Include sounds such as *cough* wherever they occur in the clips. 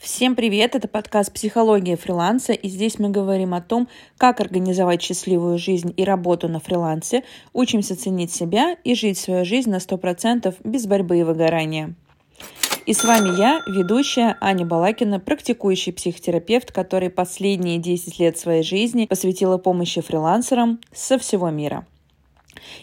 Всем привет! Это подкаст «Психология фриланса», и здесь мы говорим о том, как организовать счастливую жизнь и работу на фрилансе, учимся ценить себя и жить свою жизнь на 100% без борьбы и выгорания. И с вами я, ведущая Аня Балакина, практикующий психотерапевт, который последние 10 лет своей жизни посвятила помощи фрилансерам со всего мира.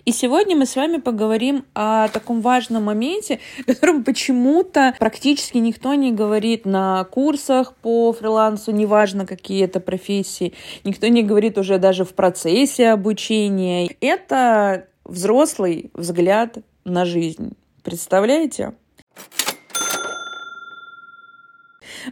И сегодня мы с вами поговорим о таком важном моменте, о котором почему-то практически никто не говорит на курсах по фрилансу, неважно какие это профессии, никто не говорит уже даже в процессе обучения. Это взрослый взгляд на жизнь. Представляете?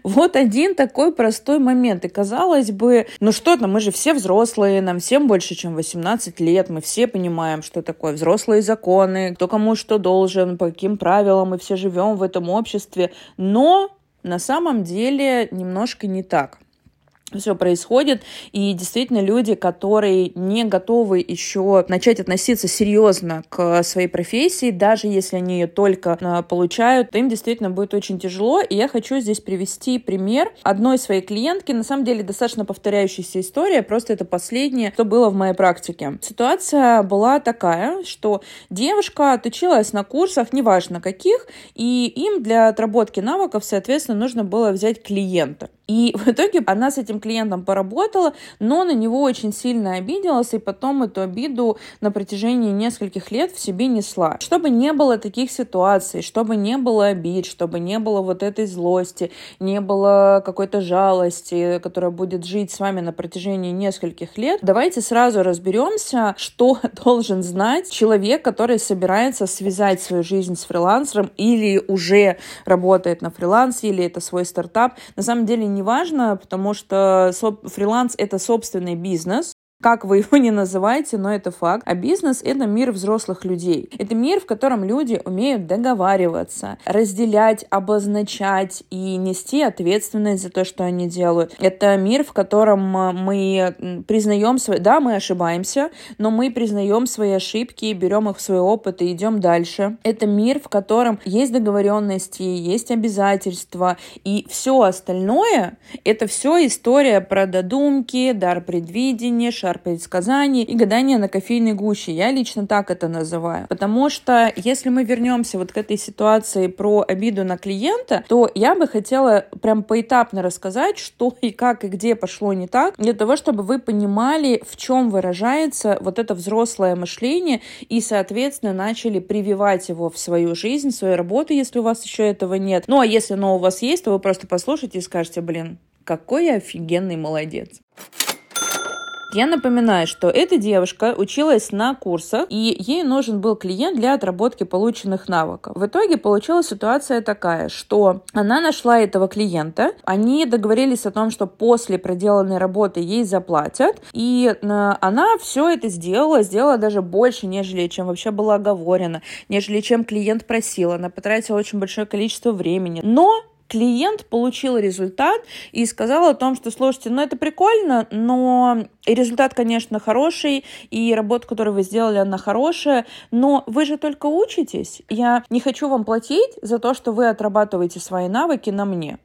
Вот один такой простой момент. И казалось бы, ну что там, мы же все взрослые, нам всем больше, чем 18 лет, мы все понимаем, что такое взрослые законы, кто кому что должен, по каким правилам, мы все живем в этом обществе. Но на самом деле немножко не так все происходит, и действительно люди, которые не готовы еще начать относиться серьезно к своей профессии, даже если они ее только а, получают, им действительно будет очень тяжело, и я хочу здесь привести пример одной своей клиентки, на самом деле достаточно повторяющаяся история, просто это последнее, что было в моей практике. Ситуация была такая, что девушка отучилась на курсах, неважно каких, и им для отработки навыков, соответственно, нужно было взять клиента. И *laughs* в итоге она с этим клиентом поработала, но на него очень сильно обиделась, и потом эту обиду на протяжении нескольких лет в себе несла. Чтобы не было таких ситуаций, чтобы не было обид, чтобы не было вот этой злости, не было какой-то жалости, которая будет жить с вами на протяжении нескольких лет, давайте сразу разберемся, что *laughs* должен знать человек, который собирается связать свою жизнь с фрилансером или уже работает на фрилансе, или это свой стартап. На самом деле не важно, потому что фриланс — это собственный бизнес, как вы его не называете, но это факт. А бизнес — это мир взрослых людей. Это мир, в котором люди умеют договариваться, разделять, обозначать и нести ответственность за то, что они делают. Это мир, в котором э, мы признаем свои... Да, мы ошибаемся, но мы признаем свои ошибки, берем их в свой опыт и идем дальше. Это мир, в котором есть договоренности, есть обязательства, и все остальное — это все история про додумки, дар предвидения, шар предсказаний и гадания на кофейной гуще. Я лично так это называю. Потому что если мы вернемся вот к этой ситуации про обиду на клиента, то я бы хотела прям поэтапно рассказать, что и как и где пошло не так, для того, чтобы вы понимали, в чем выражается вот это взрослое мышление и, соответственно, начали прививать его в свою жизнь, в свою работу, если у вас еще этого нет. Ну, а если оно у вас есть, то вы просто послушайте и скажете, блин, какой я офигенный молодец. Я напоминаю, что эта девушка училась на курсах, и ей нужен был клиент для отработки полученных навыков. В итоге получилась ситуация такая, что она нашла этого клиента, они договорились о том, что после проделанной работы ей заплатят, и э, она все это сделала, сделала даже больше, нежели чем вообще было оговорено, нежели чем клиент просил. Она потратила очень большое количество времени. Но клиент получил результат и сказал о том, что, слушайте, ну это прикольно, но результат, конечно, хороший, и работа, которую вы сделали, она хорошая, но вы же только учитесь. Я не хочу вам платить за то, что вы отрабатываете свои навыки на мне.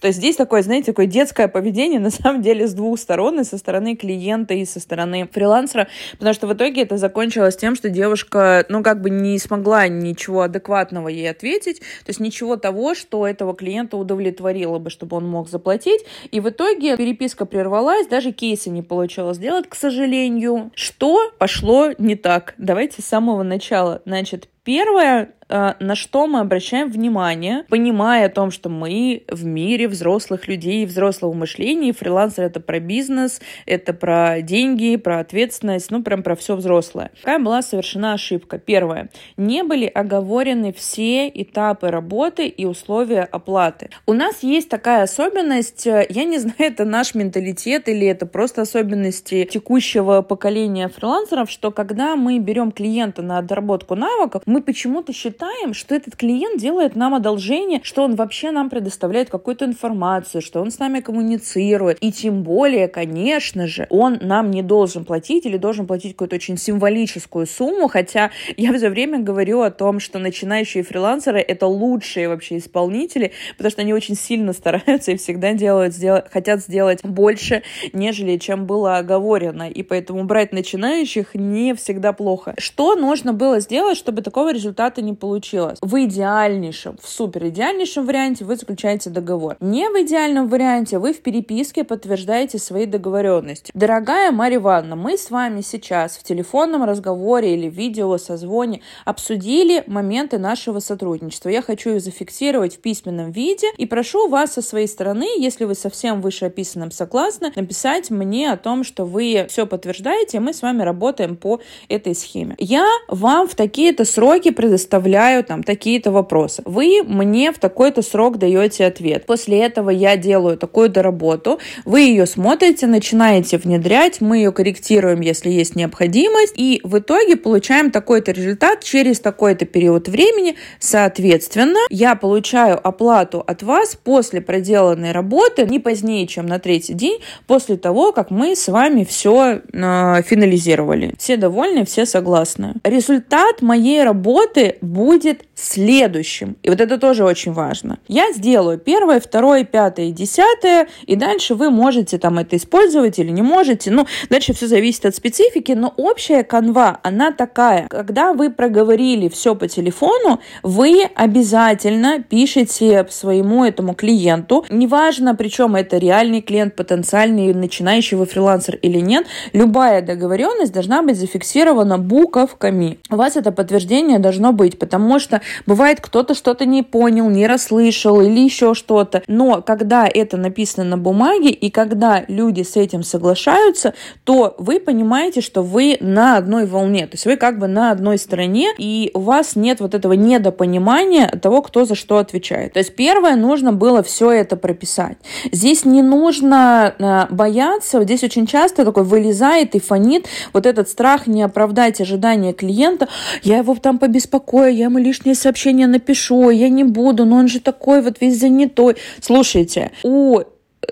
То есть здесь такое, знаете, такое детское поведение, на самом деле, с двух сторон, и со стороны клиента, и со стороны фрилансера, потому что в итоге это закончилось тем, что девушка, ну, как бы не смогла ничего адекватного ей ответить, то есть ничего того, что этого клиента удовлетворило бы, чтобы он мог заплатить, и в итоге переписка прервалась, даже кейсы не получилось сделать, к сожалению. Что пошло не так? Давайте с самого начала. Значит, Первое, э, на что мы обращаем внимание, понимая о том, что мы в мире взрослых людей, взрослого мышления, фрилансер это про бизнес, это про деньги, про ответственность, ну прям про все взрослое. Какая была совершена ошибка? Первое. Не были оговорены все этапы работы и условия оплаты. У нас есть такая особенность, э, я не *laughs* знаю, это наш менталитет или это просто особенности текущего поколения фрилансеров, что когда мы берем клиента на доработку навыков, мы почему-то считаем, что этот клиент делает нам одолжение, что он вообще нам предоставляет какую-то информацию, что он с нами коммуницирует. И тем более, конечно же, он нам не должен платить или должен платить какую-то очень символическую сумму, хотя я все время говорю о том, что начинающие фрилансеры — это лучшие вообще исполнители, потому что они очень сильно стараются и всегда делают, сделать, хотят сделать больше, нежели чем было оговорено. И поэтому брать начинающих не всегда плохо. Что нужно было сделать, чтобы такого результата не получилось? В идеальнейшем, в супер идеальнейшем варианте вы заключаете договор. Не в идеальном варианте вы в переписке подтверждаете свои договоренности. Дорогая Марья Ивановна, мы с вами сейчас в телефонном разговоре или видео созвоне обсудили моменты нашего сотрудничества. Я хочу их зафиксировать в письменном виде и прошу вас со своей стороны, если вы совсем вышеописанным согласны, написать мне о том, что вы все подтверждаете, и мы с вами работаем по этой схеме. Я вам в такие-то сроки предоставляю там такие-то вопросы. Вы мне в такой-то срок даете ответ. После этого я делаю такую-то работу, вы ее смотрите, начинаете внедрять, мы ее корректируем, если есть необходимость, и в итоге получаем такой-то результат через такой-то период времени. Соответственно, я получаю оплату от вас после проделанной работы не позднее, чем на третий день после того, как мы с вами все э, финализировали. Все довольны, все согласны. Результат моей работы будет следующим. И вот это тоже очень важно. Я сделаю первое, второе, пятое, десятое, и дальше вы можете там это использовать или не можете. Ну, дальше все зависит от специфики, но общая канва, она такая. Когда вы проговорили все по телефону, вы обязательно пишете своему этому клиенту, неважно, причем это реальный клиент, потенциальный, начинающий вы фрилансер или нет, любая договоренность должна быть зафиксирована буковками. У вас это подтверждение должно быть, потому что бывает кто-то что-то не понял, не расслышал или еще что-то. Но когда это написано на бумаге и когда люди с этим соглашаются, то вы понимаете, что вы на одной волне, то есть вы как бы на одной стороне, и у вас нет вот этого недопонимания того, кто за что отвечает. То есть первое, нужно было все это прописать. Здесь не нужно э, бояться, здесь очень часто такой вылезает и фонит вот этот страх не оправдать ожидания клиента. Я его там побеспокою, я ему лишнее сообщение напишу, я не буду, но он же такой вот весь занятой. Слушайте, у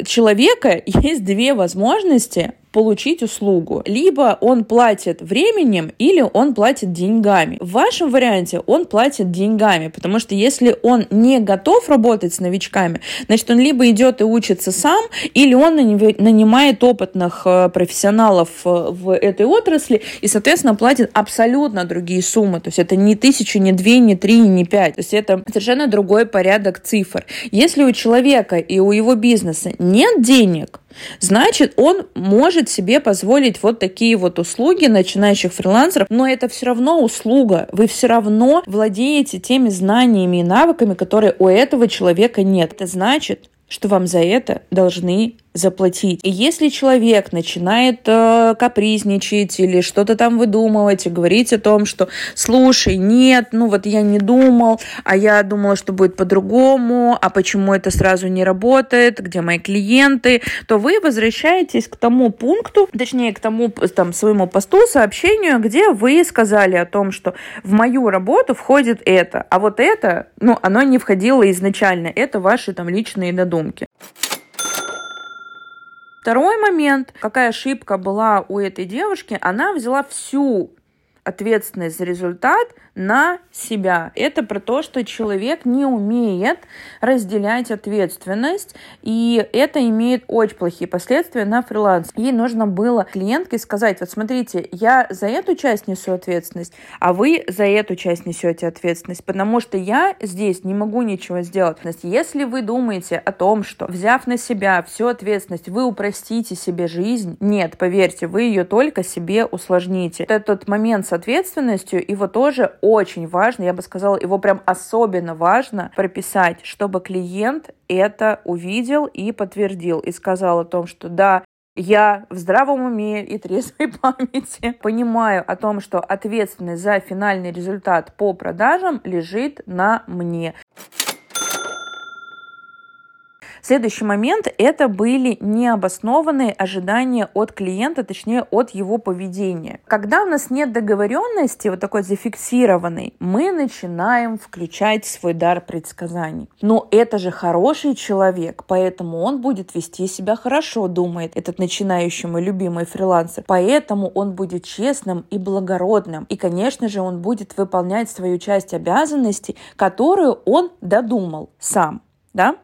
человека *laughs* есть две возможности получить услугу. Либо он платит временем, или он платит деньгами. В вашем варианте он платит деньгами, потому что если он не готов работать с новичками, значит, он либо идет и учится сам, или он нанимает опытных э, профессионалов э, в этой отрасли и, соответственно, платит абсолютно другие суммы. То есть это не тысячу, не две, не три, не пять. То есть это совершенно другой порядок цифр. Если у человека и у его бизнеса нет денег, значит, он может себе позволить вот такие вот услуги начинающих фрилансеров, но это все равно услуга. Вы все равно владеете теми знаниями и навыками, которые у этого человека нет. Это значит, что вам за это должны заплатить. И если человек начинает э, капризничать или что-то там выдумывать и говорить о том, что слушай, нет, ну вот я не думал, а я думала, что будет по-другому, а почему это сразу не работает, где мои клиенты, то вы возвращаетесь к тому пункту, точнее к тому там своему посту, сообщению, где вы сказали о том, что в мою работу входит это, а вот это, ну, оно не входило изначально, это ваши там личные додумки. Второй момент, какая ошибка была у этой девушки, она взяла всю ответственность за результат на себя. Это про то, что человек не умеет разделять ответственность, и это имеет очень плохие последствия на фриланс. Ей нужно было клиентке сказать, вот смотрите, я за эту часть несу ответственность, а вы за эту часть несете ответственность, потому что я здесь не могу ничего сделать. Если вы думаете о том, что взяв на себя всю ответственность, вы упростите себе жизнь, нет, поверьте, вы ее только себе усложните. Этот момент с ответственностью, его тоже очень важно, я бы сказала, его прям особенно важно прописать, чтобы клиент это увидел и подтвердил, и сказал о том, что да, я в здравом уме и трезвой *laughs* памяти понимаю о том, что ответственность за финальный результат по продажам лежит на мне. Следующий момент – это были необоснованные ожидания от клиента, точнее, от его поведения. Когда у нас нет договоренности, вот такой зафиксированной, мы начинаем включать свой дар предсказаний. Но это же хороший человек, поэтому он будет вести себя хорошо, думает этот начинающий мой любимый фрилансер. Поэтому он будет честным и благородным. И, конечно же, он будет выполнять свою часть обязанностей, которую он додумал сам. Да?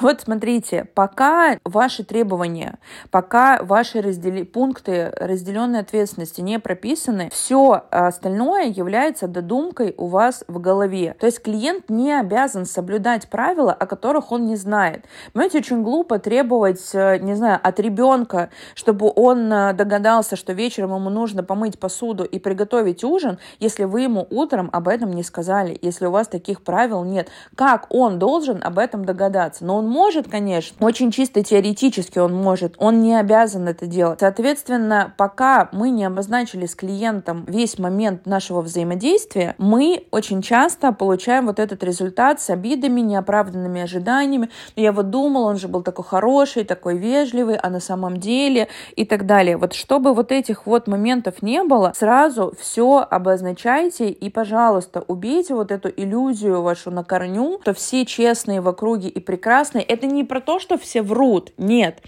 Вот смотрите, пока ваши требования, пока ваши раздели... пункты разделенной ответственности не прописаны, все остальное является додумкой у вас в голове. То есть клиент не обязан соблюдать правила, о которых он не знает. Понимаете, очень глупо требовать, э, не знаю, от ребенка, чтобы он э, догадался, что вечером ему нужно помыть посуду и приготовить ужин, если вы ему утром об этом не сказали, если у вас таких правил нет. Как он должен об этом догадаться? Заниматься. Но он может, конечно, очень чисто теоретически он может, он не обязан это делать. Соответственно, пока мы не обозначили с клиентом весь момент нашего взаимодействия, мы очень часто получаем вот этот результат с обидами, неоправданными ожиданиями. Я вот думал, он же был такой хороший, такой вежливый, а на самом деле и так далее. Вот чтобы вот этих вот моментов не было, сразу все обозначайте и, пожалуйста, убейте вот эту иллюзию вашу на корню, что все честные в округе и прекрасные прекрасной, это не про то, что все врут, нет.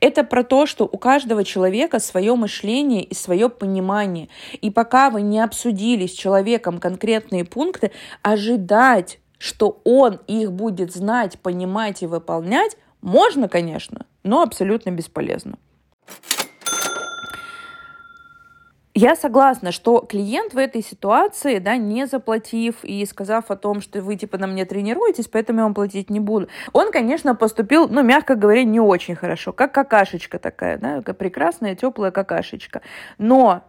Это про то, что у каждого человека свое мышление и свое понимание. И пока вы не обсудили с человеком конкретные пункты, ожидать, что он их будет знать, понимать и выполнять, можно, конечно, но абсолютно бесполезно. Я согласна, что клиент в этой ситуации, да, не заплатив и сказав о том, что вы типа на мне тренируетесь, поэтому я вам платить не буду, он, конечно, поступил, ну, мягко говоря, не очень хорошо, как какашечка такая, да, прекрасная теплая какашечка. Но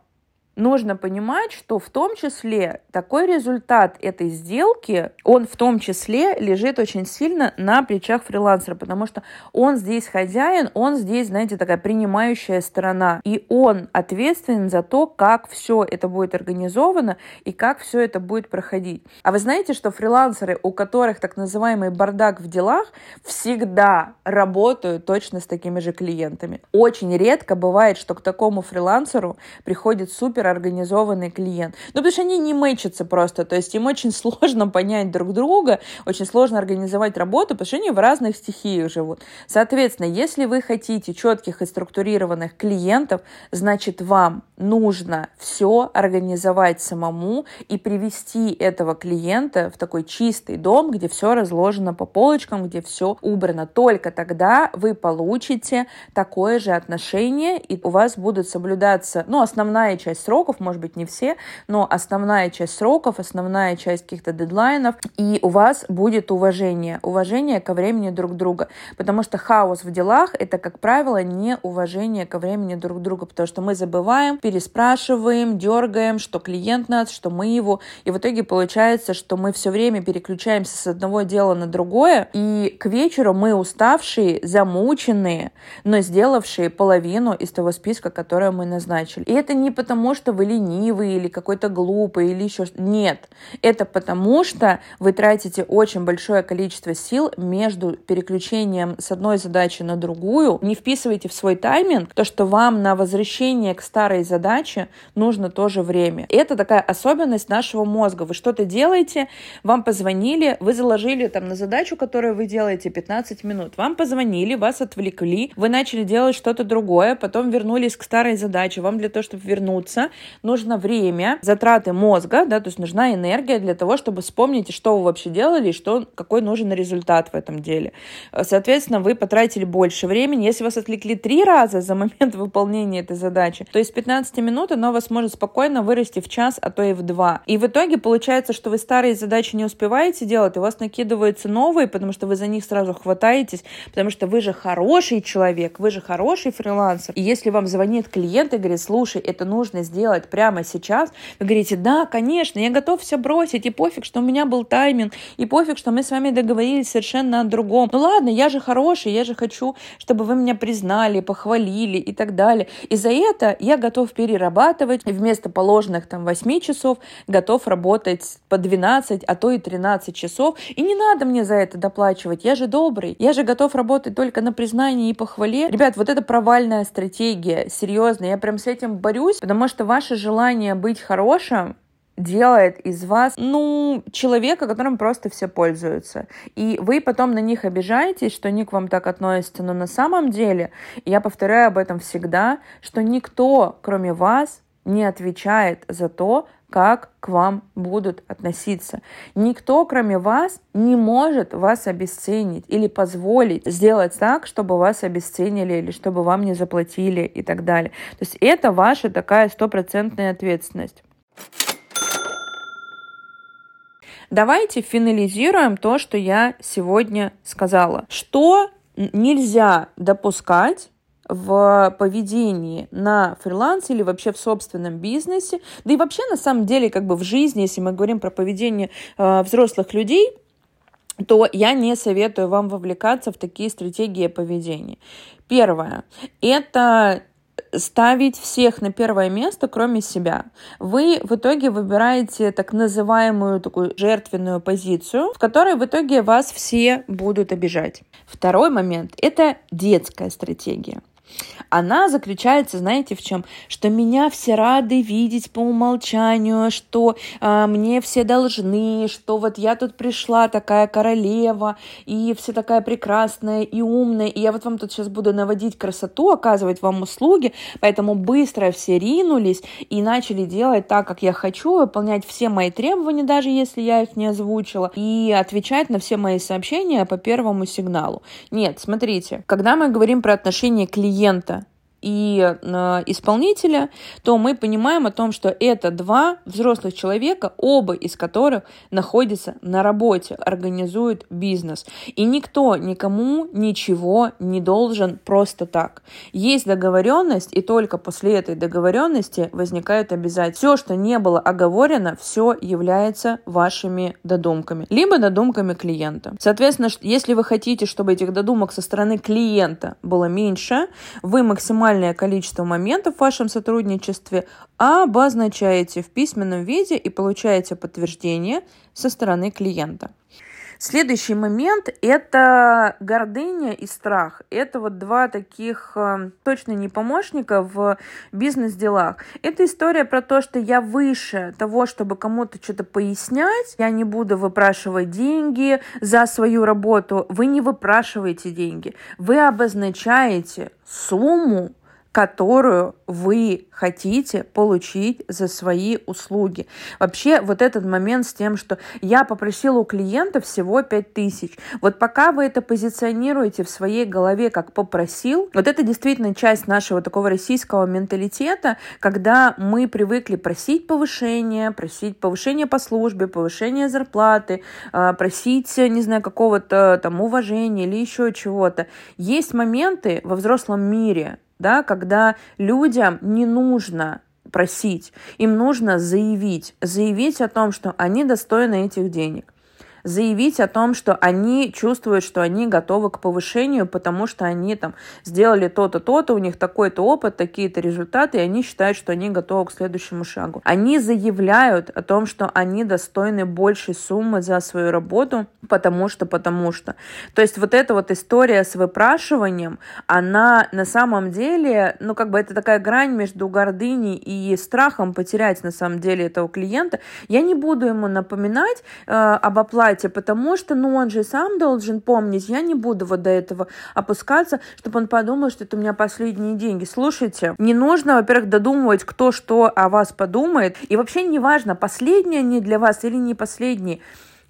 нужно понимать, что в том числе такой результат этой сделки, он в том числе лежит очень сильно на плечах фрилансера, потому что он здесь хозяин, он здесь, знаете, такая принимающая сторона, и он ответственен за то, как все это будет организовано и как все это будет проходить. А вы знаете, что фрилансеры, у которых так называемый бардак в делах, всегда работают точно с такими же клиентами. Очень редко бывает, что к такому фрилансеру приходит супер организованный клиент. Ну, потому что они не мэчатся просто, то есть им очень сложно понять друг друга, очень сложно организовать работу, потому что они в разных стихиях живут. Соответственно, если вы хотите четких и структурированных клиентов, значит, вам нужно все организовать самому и привести этого клиента в такой чистый дом, где все разложено по полочкам, где все убрано. Только тогда вы получите такое же отношение, и у вас будут соблюдаться, ну, основная часть сроков, может быть, не все, но основная часть сроков, основная часть каких-то дедлайнов, и у вас будет уважение, уважение ко времени друг друга, потому что хаос в делах — это, как правило, не уважение ко времени друг друга, потому что мы забываем, переспрашиваем, дергаем, что клиент нас, что мы его, и в итоге получается, что мы все время переключаемся с одного дела на другое, и к вечеру мы уставшие, замученные, но сделавшие половину из того списка, который мы назначили. И это не потому, что вы ленивый или какой-то глупый или еще что Нет. Это потому, что вы тратите очень большое количество сил между переключением с одной задачи на другую. Не вписывайте в свой тайминг то, что вам на возвращение к старой задаче нужно тоже время. Это такая особенность нашего мозга. Вы что-то делаете, вам позвонили, вы заложили там на задачу, которую вы делаете 15 минут. Вам позвонили, вас отвлекли, вы начали делать что-то другое, потом вернулись к старой задаче. Вам для того, чтобы вернуться, нужно время, затраты мозга, да, то есть нужна энергия для того, чтобы вспомнить, что вы вообще делали и что, какой нужен результат в этом деле. Соответственно, вы потратили больше времени. Если вас отвлекли три раза за момент *laughs* выполнения этой задачи, то есть 15 минут оно вас может спокойно вырасти в час, а то и в два. И в итоге получается, что вы старые задачи не успеваете делать, у вас накидываются новые, потому что вы за них сразу хватаетесь, потому что вы же хороший человек, вы же хороший фрилансер. И если вам звонит клиент и говорит, слушай, это нужно сделать прямо сейчас, вы говорите, да, конечно, я готов все бросить, и пофиг, что у меня был тайминг, и пофиг, что мы с вами договорились совершенно о другом. Ну ладно, я же хороший, я же хочу, чтобы вы меня признали, похвалили и так далее. И за это я готов перерабатывать, и вместо положенных там 8 часов готов работать по 12, а то и 13 часов. И не надо мне за это доплачивать, я же добрый, я же готов работать только на признании и похвале. Ребят, вот это провальная стратегия, серьезно, я прям с этим борюсь, потому что ваше желание быть хорошим, делает из вас, ну, человека, которым просто все пользуются. И вы потом на них обижаетесь, что они к вам так относятся. Но на самом деле, я повторяю об этом всегда, что никто, кроме вас, не отвечает за то, как к вам будут относиться. Никто, кроме вас, не может вас обесценить или позволить сделать так, чтобы вас обесценили или чтобы вам не заплатили и так далее. То есть это ваша такая стопроцентная ответственность. Давайте финализируем то, что я сегодня сказала. Что нельзя допускать в поведении на фрилансе или вообще в собственном бизнесе, да и вообще на самом деле как бы в жизни, если мы говорим про поведение э, взрослых людей, то я не советую вам вовлекаться в такие стратегии поведения. Первое – это ставить всех на первое место, кроме себя. Вы в итоге выбираете так называемую такую жертвенную позицию, в которой в итоге вас все будут обижать. Второй момент – это детская стратегия. Она заключается, знаете, в чем? Что меня все рады видеть по умолчанию, что э, мне все должны, что вот я тут пришла такая королева, и все такая прекрасная и умная, и я вот вам тут сейчас буду наводить красоту, оказывать вам услуги, поэтому быстро все ринулись и начали делать так, как я хочу, выполнять все мои требования, даже если я их не озвучила, и отвечать на все мои сообщения по первому сигналу. Нет, смотрите, когда мы говорим про отношения клиента клиента и э, исполнителя, то мы понимаем о том, что это два взрослых человека, оба из которых находятся на работе, организуют бизнес. И никто никому ничего не должен просто так. Есть договоренность, и только после этой договоренности возникают обязательства. Все, что не было оговорено, все является вашими додумками, либо додумками клиента. Соответственно, если вы хотите, чтобы этих додумок со стороны клиента было меньше, вы максимально минимальное количество моментов в вашем сотрудничестве обозначаете в письменном виде и получаете подтверждение со стороны клиента. Следующий момент – это гордыня и страх. Это вот два таких э, точно не помощника в бизнес-делах. Это история про то, что я выше того, чтобы кому-то что-то пояснять. Я не буду выпрашивать деньги за свою работу. Вы не выпрашиваете деньги. Вы обозначаете сумму, которую вы хотите получить за свои услуги. Вообще вот этот момент с тем, что я попросила у клиента всего 5000. Вот пока вы это позиционируете в своей голове как попросил, вот это действительно часть нашего такого российского менталитета, когда мы привыкли просить повышения, просить повышения по службе, повышения зарплаты, а, просить, не знаю, какого-то там уважения или еще чего-то. Есть моменты во взрослом мире, да, когда людям не нужно просить, им нужно заявить, заявить о том, что они достойны этих денег заявить о том, что они чувствуют, что они готовы к повышению, потому что они там сделали то-то, то-то, у них такой-то опыт, такие-то результаты, и они считают, что они готовы к следующему шагу. Они заявляют о том, что они достойны большей суммы за свою работу, потому что, потому что. То есть вот эта вот история с выпрашиванием, она на самом деле, ну как бы это такая грань между гордыней и страхом потерять на самом деле этого клиента. Я не буду ему напоминать э, об оплате оплате, потому что, ну, он же сам должен помнить, я не буду вот до этого опускаться, чтобы он подумал, что это у меня последние деньги. Слушайте, не нужно, во-первых, додумывать, кто что о вас подумает, и вообще не важно, последние они для вас или не последние.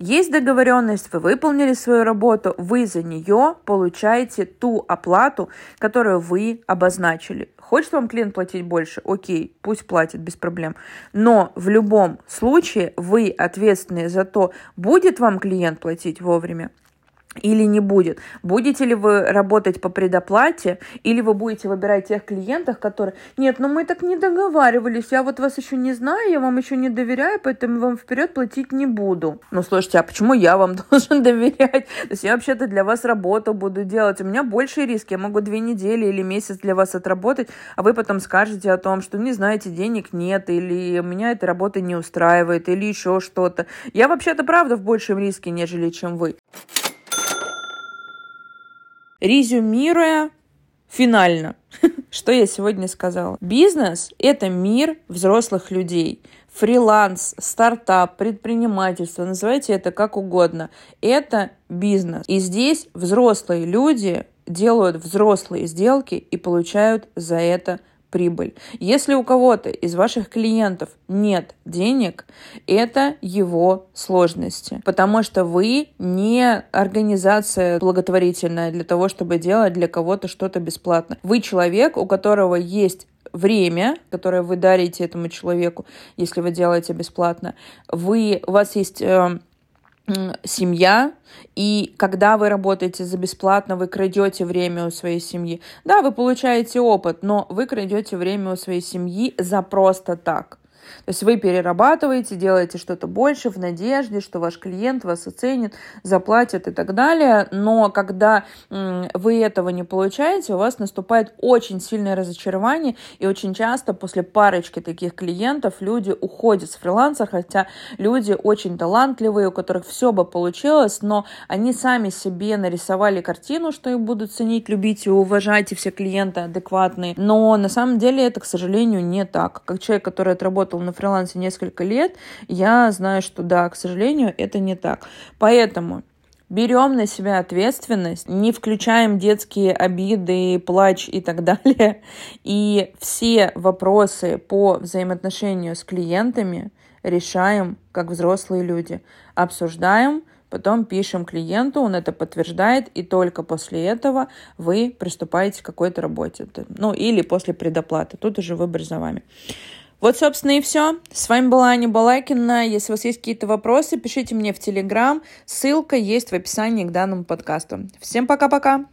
Есть договоренность, вы выполнили свою работу, вы за нее получаете ту оплату, которую вы обозначили. Хочет вам клиент платить больше? Окей, пусть платит, без проблем. Но в любом случае вы ответственны за то, будет вам клиент платить вовремя или не будет. Будете ли вы работать по предоплате, или вы будете выбирать тех клиентов, которые, нет, ну мы так не договаривались, я вот вас еще не знаю, я вам еще не доверяю, поэтому вам вперед платить не буду. Ну, слушайте, а почему я вам *laughs* должен доверять? То есть я вообще-то для вас работу буду делать, у меня большие риски, я могу две недели или месяц для вас отработать, а вы потом скажете о том, что не знаете, денег нет, или меня эта работа не устраивает, или еще что-то. Я вообще-то правда в большем риске, нежели чем вы. Резюмируя финально, *laughs* что я сегодня сказала. Бизнес – это мир взрослых людей. Фриланс, стартап, предпринимательство, называйте это как угодно. Это бизнес. И здесь взрослые люди делают взрослые сделки и получают за это прибыль. Если у кого-то из ваших клиентов нет денег, это его сложности, потому что вы не организация благотворительная для того, чтобы делать для кого-то что-то бесплатно. Вы человек, у которого есть время, которое вы дарите этому человеку, если вы делаете бесплатно. Вы, у вас есть э, семья, и когда вы работаете за бесплатно, вы крадете время у своей семьи. Да, вы получаете опыт, но вы крадете время у своей семьи за просто так. То есть вы перерабатываете, делаете что-то больше в надежде, что ваш клиент вас оценит, заплатит и так далее. Но когда вы этого не получаете, у вас наступает очень сильное разочарование. И очень часто после парочки таких клиентов люди уходят с фриланса, хотя люди очень талантливые, у которых все бы получилось, но они сами себе нарисовали картину, что их будут ценить, любить и уважать, и все клиенты адекватные. Но на самом деле это, к сожалению, не так. Как человек, который отработал работал на фрилансе несколько лет, я знаю, что да, к сожалению, это не так. Поэтому берем на себя ответственность, не включаем детские обиды, плач и так *laughs* далее. И все вопросы по взаимоотношению с клиентами решаем как взрослые люди. Обсуждаем, потом пишем клиенту, он это подтверждает, и только после этого вы приступаете к какой-то работе. Ну, или после предоплаты. Тут уже выбор за вами. Вот, собственно, и все. С вами была Аня Балакина. Если у вас есть какие-то вопросы, пишите мне в Телеграм. Ссылка есть в описании к данному подкасту. Всем пока-пока!